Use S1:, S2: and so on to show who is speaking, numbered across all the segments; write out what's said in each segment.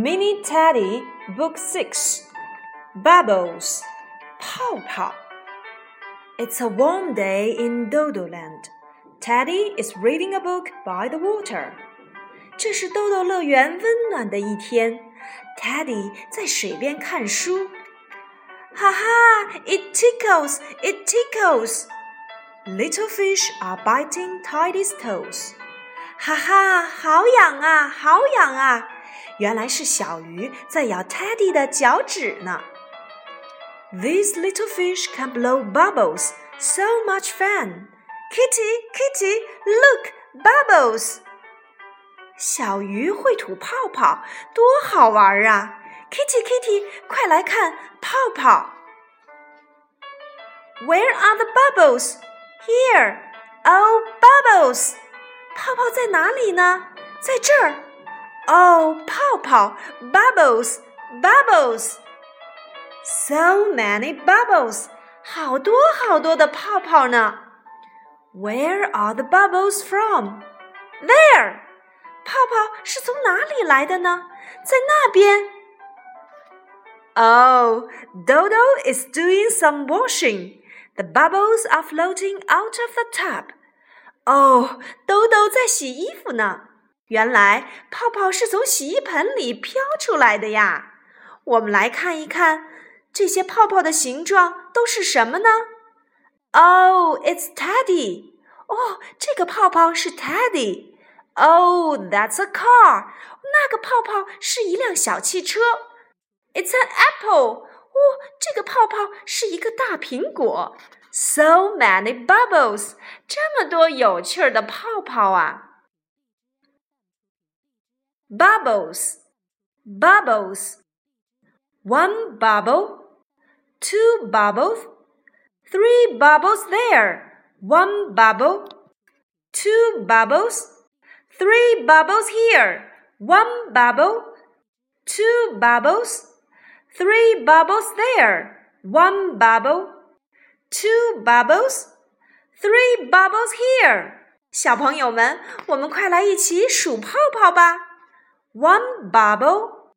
S1: Mini Teddy Book 6 Bubbles 泡泡 It's a warm day in Dodoland. Teddy is reading a book by the water. 这是豆豆乐园温暖的一天，Teddy 在水边看书。哈哈，It tickles, it tickles. Little fish are biting Teddy's toes. 哈哈，好痒啊，好痒啊！ 原来是小鱼在咬 Teddy 的脚趾呢。These little fish can blow bubbles, so much fun! Kitty, Kitty, look, bubbles! 小鱼会吐泡泡，多好玩啊！Kitty, Kitty，快来看泡泡。Where are the bubbles? Here. Oh, bubbles! 泡泡在哪里呢？在这儿。 哦，泡泡，bubbles bubbles。So many bubbles，好多好多的泡泡呢。Where are the bubbles from? There，泡泡是从哪里来的呢？在那边。Oh, Dodo is doing some washing. The bubbles are floating out of the tub. 哦，豆豆在洗衣服呢。 原来泡泡是从洗衣盆里飘出来的呀！我们来看一看，这些泡泡的形状都是什么呢？Oh, it's Teddy！哦，这个泡泡是 Teddy。Oh, that's a car！那个泡泡是一辆小汽车。It's an apple！哦，这个泡泡是一个大苹果。So many bubbles！这么多有趣的泡泡啊 ！bubbles, bubbles. One bubble, two bubbles, three bubbles there. One bubble, two bubbles, three bubbles here. One bubble, two bubbles, three bubbles there. One bubble, two bubbles, three bubbles here. 小朋友们，我们快来一起数泡泡吧。 one bubble,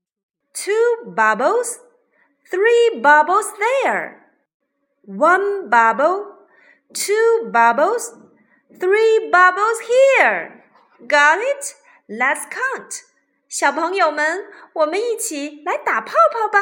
S1: two bubbles, three bubbles there. One bubble, two bubbles, three bubbles here. Got it? Let's count. 小朋友们，我们一起来打泡泡吧。